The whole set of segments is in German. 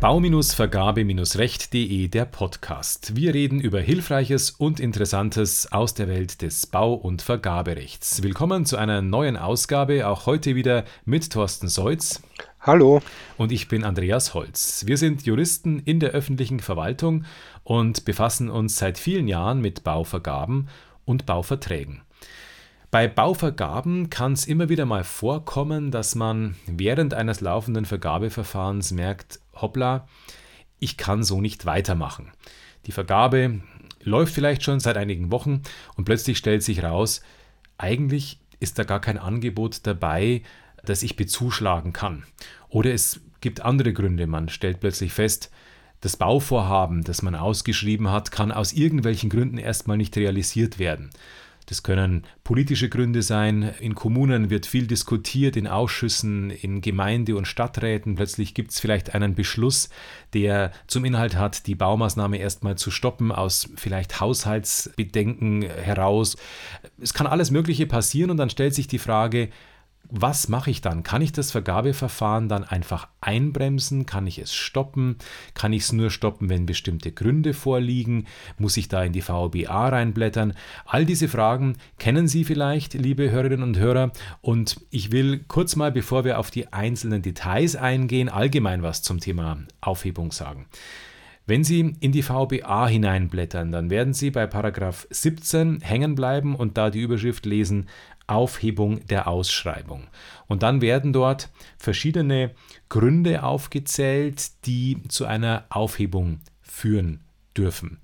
Bau-Vergabe-Recht.de der Podcast. Wir reden über Hilfreiches und Interessantes aus der Welt des Bau- und Vergaberechts. Willkommen zu einer neuen Ausgabe, auch heute wieder mit Thorsten Seutz. Hallo. Und ich bin Andreas Holz. Wir sind Juristen in der öffentlichen Verwaltung und befassen uns seit vielen Jahren mit Bauvergaben und Bauverträgen. Bei Bauvergaben kann es immer wieder mal vorkommen, dass man während eines laufenden Vergabeverfahrens merkt, hoppla, ich kann so nicht weitermachen. Die Vergabe läuft vielleicht schon seit einigen Wochen und plötzlich stellt sich raus, eigentlich ist da gar kein Angebot dabei, das ich bezuschlagen kann. Oder es gibt andere Gründe. Man stellt plötzlich fest, das Bauvorhaben, das man ausgeschrieben hat, kann aus irgendwelchen Gründen erstmal nicht realisiert werden. Das können politische Gründe sein. In Kommunen wird viel diskutiert, in Ausschüssen, in Gemeinde- und Stadträten. Plötzlich gibt es vielleicht einen Beschluss, der zum Inhalt hat, die Baumaßnahme erstmal zu stoppen, aus vielleicht Haushaltsbedenken heraus. Es kann alles Mögliche passieren und dann stellt sich die Frage, was mache ich dann? Kann ich das Vergabeverfahren dann einfach einbremsen? Kann ich es stoppen? Kann ich es nur stoppen, wenn bestimmte Gründe vorliegen? Muss ich da in die VBA reinblättern? All diese Fragen kennen Sie vielleicht, liebe Hörerinnen und Hörer. Und ich will kurz mal, bevor wir auf die einzelnen Details eingehen, allgemein was zum Thema Aufhebung sagen. Wenn Sie in die VBA hineinblättern, dann werden Sie bei Paragraph 17 hängen bleiben und da die Überschrift lesen Aufhebung der Ausschreibung. Und dann werden dort verschiedene Gründe aufgezählt, die zu einer Aufhebung führen dürfen.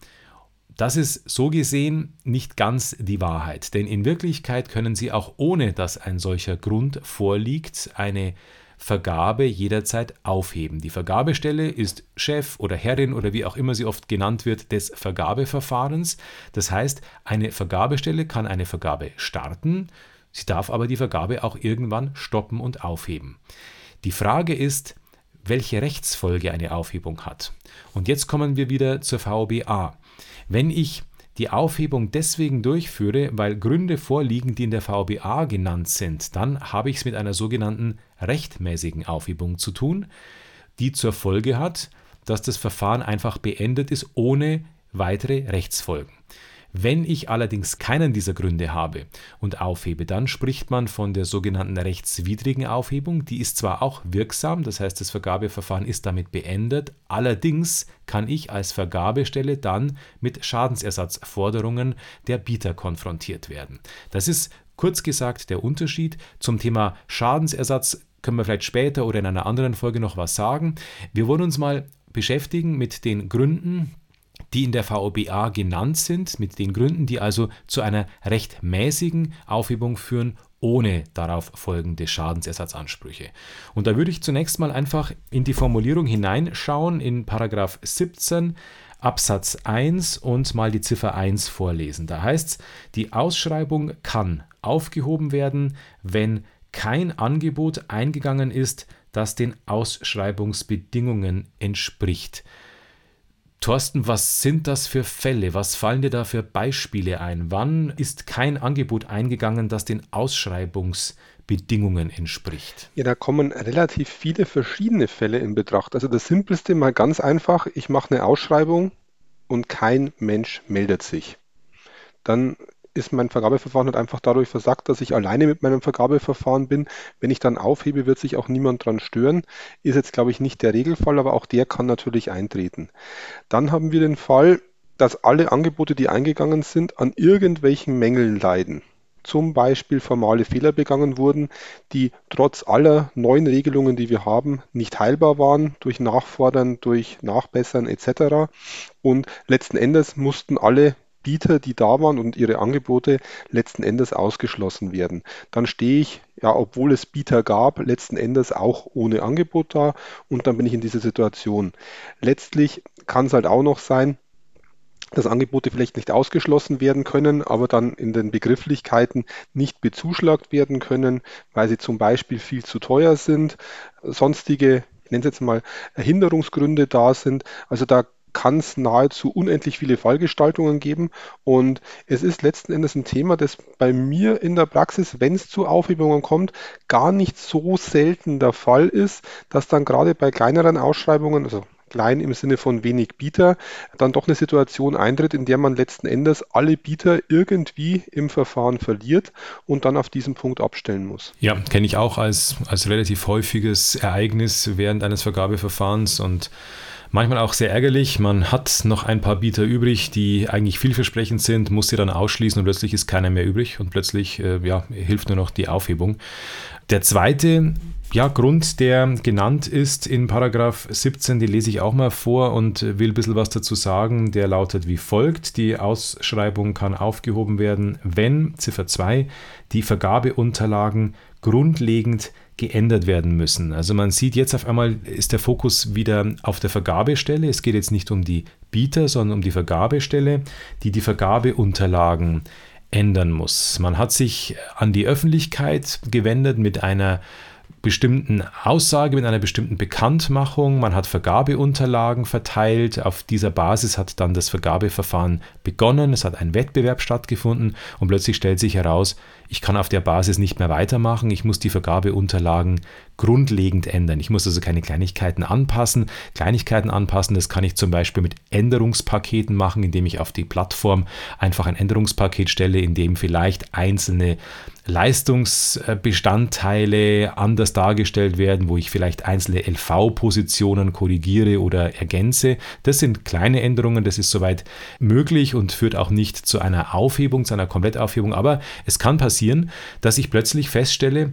Das ist so gesehen nicht ganz die Wahrheit, denn in Wirklichkeit können Sie auch ohne dass ein solcher Grund vorliegt, eine Vergabe jederzeit aufheben. Die Vergabestelle ist Chef oder Herrin oder wie auch immer sie oft genannt wird des Vergabeverfahrens. Das heißt, eine Vergabestelle kann eine Vergabe starten, Sie darf aber die Vergabe auch irgendwann stoppen und aufheben. Die Frage ist, welche Rechtsfolge eine Aufhebung hat. Und jetzt kommen wir wieder zur VBA. Wenn ich die Aufhebung deswegen durchführe, weil Gründe vorliegen, die in der VBA genannt sind, dann habe ich es mit einer sogenannten rechtmäßigen Aufhebung zu tun, die zur Folge hat, dass das Verfahren einfach beendet ist ohne weitere Rechtsfolgen. Wenn ich allerdings keinen dieser Gründe habe und aufhebe, dann spricht man von der sogenannten rechtswidrigen Aufhebung. Die ist zwar auch wirksam, das heißt das Vergabeverfahren ist damit beendet, allerdings kann ich als Vergabestelle dann mit Schadensersatzforderungen der Bieter konfrontiert werden. Das ist kurz gesagt der Unterschied zum Thema Schadensersatz können wir vielleicht später oder in einer anderen Folge noch was sagen. Wir wollen uns mal beschäftigen mit den Gründen, die in der VOBA genannt sind, mit den Gründen, die also zu einer rechtmäßigen Aufhebung führen, ohne darauf folgende Schadensersatzansprüche. Und da würde ich zunächst mal einfach in die Formulierung hineinschauen, in Paragraph 17 Absatz 1 und mal die Ziffer 1 vorlesen. Da heißt es, die Ausschreibung kann aufgehoben werden, wenn kein Angebot eingegangen ist, das den Ausschreibungsbedingungen entspricht. Thorsten, was sind das für Fälle? Was fallen dir da für Beispiele ein? Wann ist kein Angebot eingegangen, das den Ausschreibungsbedingungen entspricht? Ja, da kommen relativ viele verschiedene Fälle in Betracht. Also das Simpelste mal ganz einfach, ich mache eine Ausschreibung und kein Mensch meldet sich. Dann ist mein Vergabeverfahren halt einfach dadurch versagt, dass ich alleine mit meinem Vergabeverfahren bin. Wenn ich dann aufhebe, wird sich auch niemand dran stören. Ist jetzt, glaube ich, nicht der Regelfall, aber auch der kann natürlich eintreten. Dann haben wir den Fall, dass alle Angebote, die eingegangen sind, an irgendwelchen Mängeln leiden. Zum Beispiel formale Fehler begangen wurden, die trotz aller neuen Regelungen, die wir haben, nicht heilbar waren durch Nachfordern, durch Nachbessern etc. Und letzten Endes mussten alle Bieter, die da waren und ihre Angebote letzten Endes ausgeschlossen werden. Dann stehe ich, ja, obwohl es Bieter gab, letzten Endes auch ohne Angebot da und dann bin ich in dieser Situation. Letztlich kann es halt auch noch sein, dass Angebote vielleicht nicht ausgeschlossen werden können, aber dann in den Begrifflichkeiten nicht bezuschlagt werden können, weil sie zum Beispiel viel zu teuer sind, sonstige, ich nenne es jetzt mal, Hinderungsgründe da sind. Also da kann es nahezu unendlich viele Fallgestaltungen geben. Und es ist letzten Endes ein Thema, das bei mir in der Praxis, wenn es zu Aufhebungen kommt, gar nicht so selten der Fall ist, dass dann gerade bei kleineren Ausschreibungen, also klein im Sinne von wenig Bieter, dann doch eine Situation eintritt, in der man letzten Endes alle Bieter irgendwie im Verfahren verliert und dann auf diesen Punkt abstellen muss. Ja, kenne ich auch als, als relativ häufiges Ereignis während eines Vergabeverfahrens und manchmal auch sehr ärgerlich. Man hat noch ein paar Bieter übrig, die eigentlich vielversprechend sind, muss sie dann ausschließen und plötzlich ist keiner mehr übrig und plötzlich äh, ja, hilft nur noch die Aufhebung. Der zweite ja, Grund, der genannt ist in Paragraph 17, den lese ich auch mal vor und will ein bisschen was dazu sagen. Der lautet wie folgt: Die Ausschreibung kann aufgehoben werden, wenn Ziffer 2 die Vergabeunterlagen grundlegend geändert werden müssen. Also man sieht jetzt auf einmal ist der Fokus wieder auf der Vergabestelle. Es geht jetzt nicht um die Bieter, sondern um die Vergabestelle, die die Vergabeunterlagen ändern muss. Man hat sich an die Öffentlichkeit gewendet mit einer bestimmten Aussage, mit einer bestimmten Bekanntmachung. Man hat Vergabeunterlagen verteilt. Auf dieser Basis hat dann das Vergabeverfahren begonnen. Es hat ein Wettbewerb stattgefunden und plötzlich stellt sich heraus, ich kann auf der Basis nicht mehr weitermachen. Ich muss die Vergabeunterlagen grundlegend ändern. Ich muss also keine Kleinigkeiten anpassen. Kleinigkeiten anpassen, das kann ich zum Beispiel mit Änderungspaketen machen, indem ich auf die Plattform einfach ein Änderungspaket stelle, in dem vielleicht einzelne Leistungsbestandteile anders dargestellt werden, wo ich vielleicht einzelne LV-Positionen korrigiere oder ergänze. Das sind kleine Änderungen, das ist soweit möglich und führt auch nicht zu einer Aufhebung, zu einer Komplettaufhebung, aber es kann passieren, dass ich plötzlich feststelle,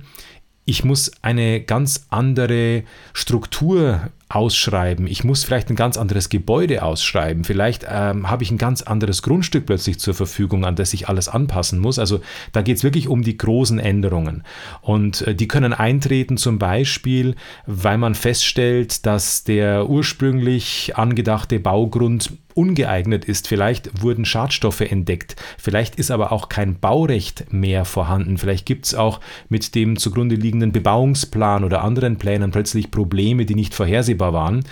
ich muss eine ganz andere Struktur ausschreiben. Ich muss vielleicht ein ganz anderes Gebäude ausschreiben. Vielleicht ähm, habe ich ein ganz anderes Grundstück plötzlich zur Verfügung, an das ich alles anpassen muss. Also da geht es wirklich um die großen Änderungen. Und äh, die können eintreten zum Beispiel, weil man feststellt, dass der ursprünglich angedachte Baugrund ungeeignet ist. Vielleicht wurden Schadstoffe entdeckt. Vielleicht ist aber auch kein Baurecht mehr vorhanden. Vielleicht gibt es auch mit dem zugrunde liegenden Bebauungsplan oder anderen Plänen plötzlich Probleme, die nicht vorhersehbar waren.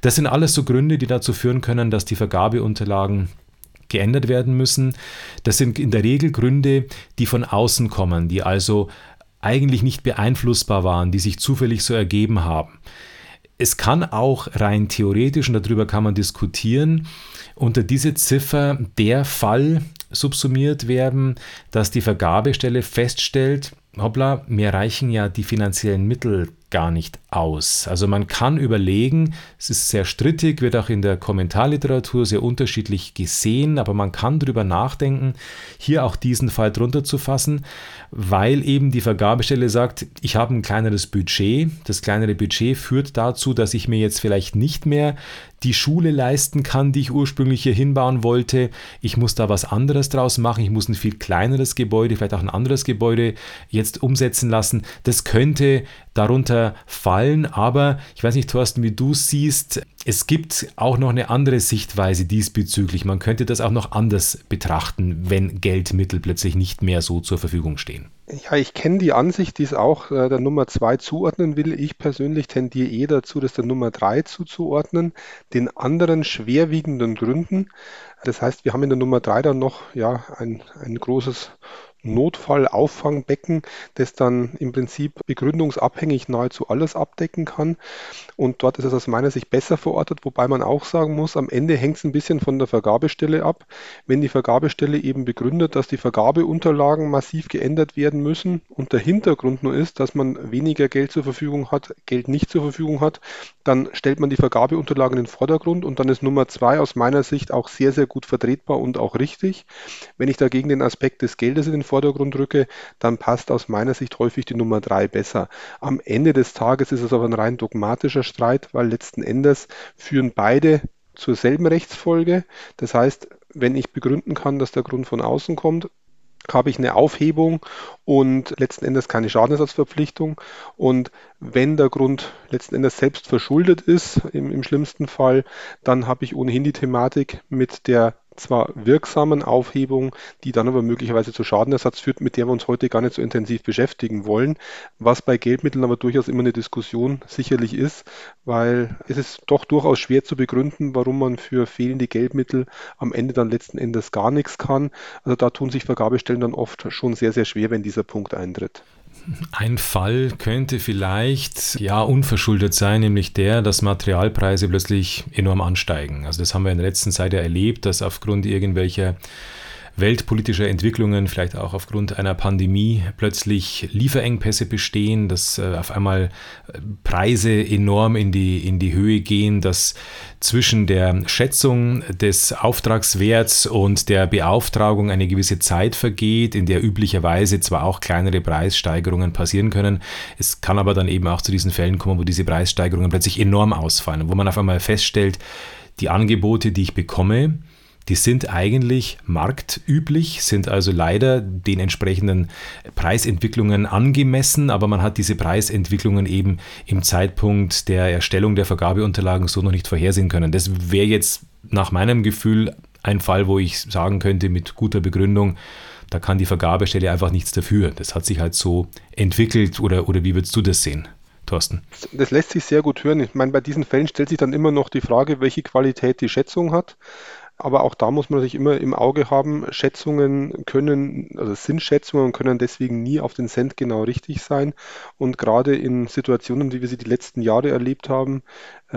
Das sind alles so Gründe, die dazu führen können, dass die Vergabeunterlagen geändert werden müssen. Das sind in der Regel Gründe, die von außen kommen, die also eigentlich nicht beeinflussbar waren, die sich zufällig so ergeben haben. Es kann auch rein theoretisch, und darüber kann man diskutieren, unter diese Ziffer der Fall subsumiert werden, dass die Vergabestelle feststellt, hoppla, mir reichen ja die finanziellen Mittel gar nicht aus. Also man kann überlegen, es ist sehr strittig, wird auch in der Kommentarliteratur sehr unterschiedlich gesehen, aber man kann darüber nachdenken, hier auch diesen Fall drunter zu fassen, weil eben die Vergabestelle sagt, ich habe ein kleineres Budget. Das kleinere Budget führt dazu, dass ich mir jetzt vielleicht nicht mehr die Schule leisten kann, die ich ursprünglich hier hinbauen wollte. Ich muss da was anderes draus machen. Ich muss ein viel kleineres Gebäude, vielleicht auch ein anderes Gebäude jetzt umsetzen lassen. Das könnte darunter fallen, aber ich weiß nicht, Thorsten, wie du siehst, es gibt auch noch eine andere Sichtweise diesbezüglich. Man könnte das auch noch anders betrachten, wenn Geldmittel plötzlich nicht mehr so zur Verfügung stehen. Ja, ich kenne die Ansicht, die es auch äh, der Nummer 2 zuordnen will. Ich persönlich tendiere eher dazu, das der Nummer 3 zuzuordnen, den anderen schwerwiegenden Gründen. Das heißt, wir haben in der Nummer 3 dann noch ja, ein, ein großes Notfallauffangbecken, das dann im Prinzip begründungsabhängig nahezu alles abdecken kann. Und dort ist es aus meiner Sicht besser verortet, wobei man auch sagen muss, am Ende hängt es ein bisschen von der Vergabestelle ab. Wenn die Vergabestelle eben begründet, dass die Vergabeunterlagen massiv geändert werden müssen und der Hintergrund nur ist, dass man weniger Geld zur Verfügung hat, Geld nicht zur Verfügung hat, dann stellt man die Vergabeunterlagen in den Vordergrund und dann ist Nummer zwei aus meiner Sicht auch sehr, sehr gut vertretbar und auch richtig. Wenn ich dagegen den Aspekt des Geldes in den Vordergrund rücke, dann passt aus meiner Sicht häufig die Nummer drei besser. Am Ende des Tages ist es aber ein rein dogmatischer Streit, weil letzten Endes führen beide zur selben Rechtsfolge. Das heißt, wenn ich begründen kann, dass der Grund von außen kommt, habe ich eine Aufhebung und letzten Endes keine Schadenersatzverpflichtung. Und wenn der Grund letzten Endes selbst verschuldet ist, im, im schlimmsten Fall, dann habe ich ohnehin die Thematik mit der zwar wirksamen Aufhebung, die dann aber möglicherweise zu Schadenersatz führt, mit der wir uns heute gar nicht so intensiv beschäftigen wollen, was bei Geldmitteln aber durchaus immer eine Diskussion sicherlich ist, weil es ist doch durchaus schwer zu begründen, warum man für fehlende Geldmittel am Ende dann letzten Endes gar nichts kann. Also da tun sich Vergabestellen dann oft schon sehr, sehr schwer, wenn dieser Punkt eintritt. Ein Fall könnte vielleicht ja unverschuldet sein, nämlich der, dass Materialpreise plötzlich enorm ansteigen. Also das haben wir in der letzten Zeit ja erlebt, dass aufgrund irgendwelcher weltpolitischer Entwicklungen, vielleicht auch aufgrund einer Pandemie, plötzlich Lieferengpässe bestehen, dass äh, auf einmal äh, Preise enorm in die, in die Höhe gehen, dass zwischen der Schätzung des Auftragswerts und der Beauftragung eine gewisse Zeit vergeht, in der üblicherweise zwar auch kleinere Preissteigerungen passieren können. Es kann aber dann eben auch zu diesen Fällen kommen, wo diese Preissteigerungen plötzlich enorm ausfallen, wo man auf einmal feststellt, die Angebote, die ich bekomme, die sind eigentlich marktüblich, sind also leider den entsprechenden Preisentwicklungen angemessen, aber man hat diese Preisentwicklungen eben im Zeitpunkt der Erstellung der Vergabeunterlagen so noch nicht vorhersehen können. Das wäre jetzt nach meinem Gefühl ein Fall, wo ich sagen könnte mit guter Begründung, da kann die Vergabestelle einfach nichts dafür. Das hat sich halt so entwickelt oder, oder wie würdest du das sehen? Thorsten. Das lässt sich sehr gut hören. Ich meine, bei diesen Fällen stellt sich dann immer noch die Frage, welche Qualität die Schätzung hat. Aber auch da muss man sich immer im Auge haben, Schätzungen können, also sind Schätzungen und können deswegen nie auf den Cent genau richtig sein. Und gerade in Situationen, wie wir sie die letzten Jahre erlebt haben,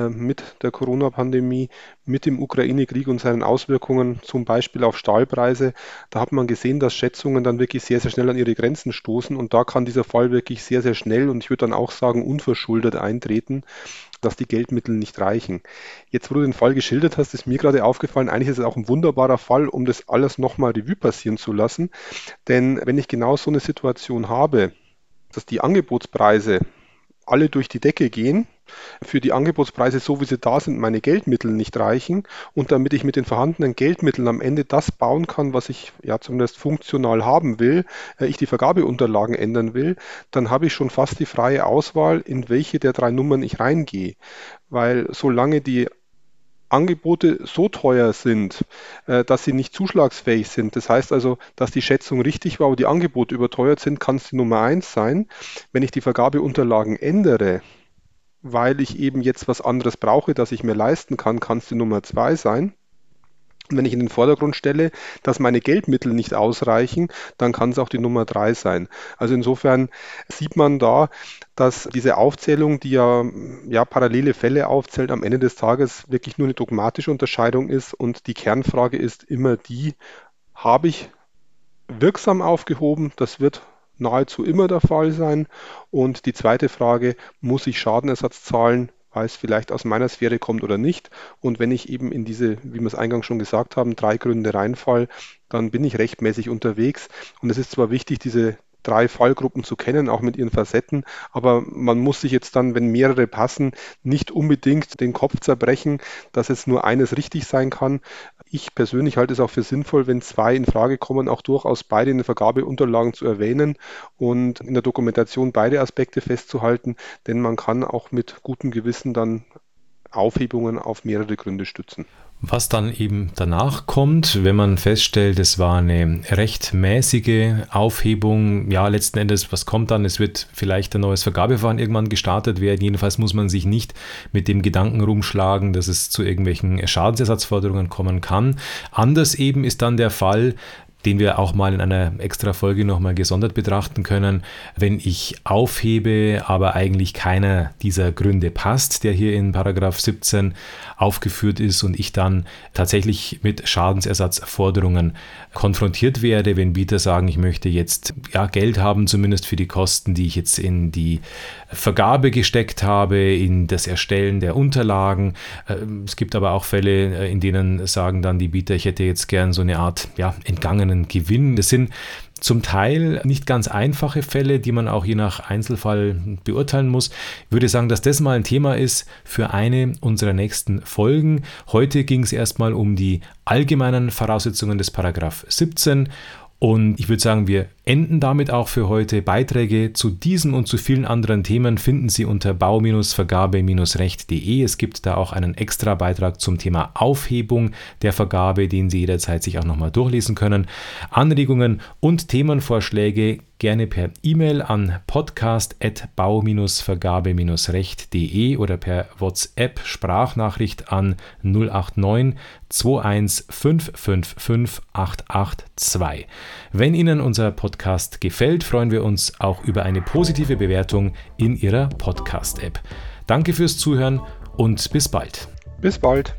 mit der Corona-Pandemie, mit dem Ukraine-Krieg und seinen Auswirkungen zum Beispiel auf Stahlpreise, da hat man gesehen, dass Schätzungen dann wirklich sehr, sehr schnell an ihre Grenzen stoßen. Und da kann dieser Fall wirklich sehr, sehr schnell und ich würde dann auch sagen unverschuldet eintreten dass die Geldmittel nicht reichen. Jetzt, wo du den Fall geschildert hast, ist mir gerade aufgefallen, eigentlich ist es auch ein wunderbarer Fall, um das alles nochmal Revue passieren zu lassen. Denn wenn ich genau so eine Situation habe, dass die Angebotspreise alle durch die Decke gehen, für die Angebotspreise, so wie sie da sind, meine Geldmittel nicht reichen und damit ich mit den vorhandenen Geldmitteln am Ende das bauen kann, was ich ja zumindest funktional haben will, äh, ich die Vergabeunterlagen ändern will, dann habe ich schon fast die freie Auswahl, in welche der drei Nummern ich reingehe. Weil solange die Angebote so teuer sind, äh, dass sie nicht zuschlagsfähig sind. Das heißt also, dass die Schätzung richtig war, aber die Angebote überteuert sind, kann es die Nummer eins sein. Wenn ich die Vergabeunterlagen ändere, weil ich eben jetzt was anderes brauche, das ich mir leisten kann, kann es die Nummer zwei sein. Und wenn ich in den Vordergrund stelle, dass meine Geldmittel nicht ausreichen, dann kann es auch die Nummer drei sein. Also insofern sieht man da, dass diese Aufzählung, die ja, ja parallele Fälle aufzählt, am Ende des Tages wirklich nur eine dogmatische Unterscheidung ist und die Kernfrage ist immer die, habe ich wirksam aufgehoben? Das wird nahezu immer der Fall sein. Und die zweite Frage, muss ich Schadenersatz zahlen, weil es vielleicht aus meiner Sphäre kommt oder nicht. Und wenn ich eben in diese, wie wir es eingangs schon gesagt haben, drei Gründe reinfall, dann bin ich rechtmäßig unterwegs. Und es ist zwar wichtig, diese drei Fallgruppen zu kennen, auch mit ihren Facetten. Aber man muss sich jetzt dann, wenn mehrere passen, nicht unbedingt den Kopf zerbrechen, dass jetzt nur eines richtig sein kann. Ich persönlich halte es auch für sinnvoll, wenn zwei in Frage kommen, auch durchaus beide in den Vergabeunterlagen zu erwähnen und in der Dokumentation beide Aspekte festzuhalten, denn man kann auch mit gutem Gewissen dann Aufhebungen auf mehrere Gründe stützen. Was dann eben danach kommt, wenn man feststellt, es war eine rechtmäßige Aufhebung, ja, letzten Endes, was kommt dann? Es wird vielleicht ein neues Vergabeverfahren irgendwann gestartet werden. Jedenfalls muss man sich nicht mit dem Gedanken rumschlagen, dass es zu irgendwelchen Schadensersatzforderungen kommen kann. Anders eben ist dann der Fall, den wir auch mal in einer extra Folge nochmal gesondert betrachten können. Wenn ich aufhebe, aber eigentlich keiner dieser Gründe passt, der hier in Paragraph 17 aufgeführt ist und ich dann tatsächlich mit Schadensersatzforderungen konfrontiert werde, wenn Bieter sagen, ich möchte jetzt ja, Geld haben, zumindest für die Kosten, die ich jetzt in die Vergabe gesteckt habe, in das Erstellen der Unterlagen. Ähm, es gibt aber auch Fälle, äh, in denen sagen dann die Bieter, ich hätte jetzt gern so eine Art ja, entgangenen Gewinn. Das sind zum Teil nicht ganz einfache Fälle, die man auch je nach Einzelfall beurteilen muss. Ich würde sagen, dass das mal ein Thema ist für eine unserer nächsten Folgen. Heute ging es erstmal um die allgemeinen Voraussetzungen des Paragraph 17 und ich würde sagen, wir enden damit auch für heute. Beiträge zu diesem und zu vielen anderen Themen finden Sie unter bau-vergabe-recht.de. Es gibt da auch einen extra Beitrag zum Thema Aufhebung der Vergabe, den Sie jederzeit sich auch nochmal durchlesen können. Anregungen und Themenvorschläge gerne per E-Mail an podcast.bau-vergabe-recht.de oder per WhatsApp Sprachnachricht an 089 21555 882. Wenn Ihnen unser Podcast gefällt, freuen wir uns auch über eine positive Bewertung in Ihrer Podcast-App. Danke fürs Zuhören und bis bald. Bis bald.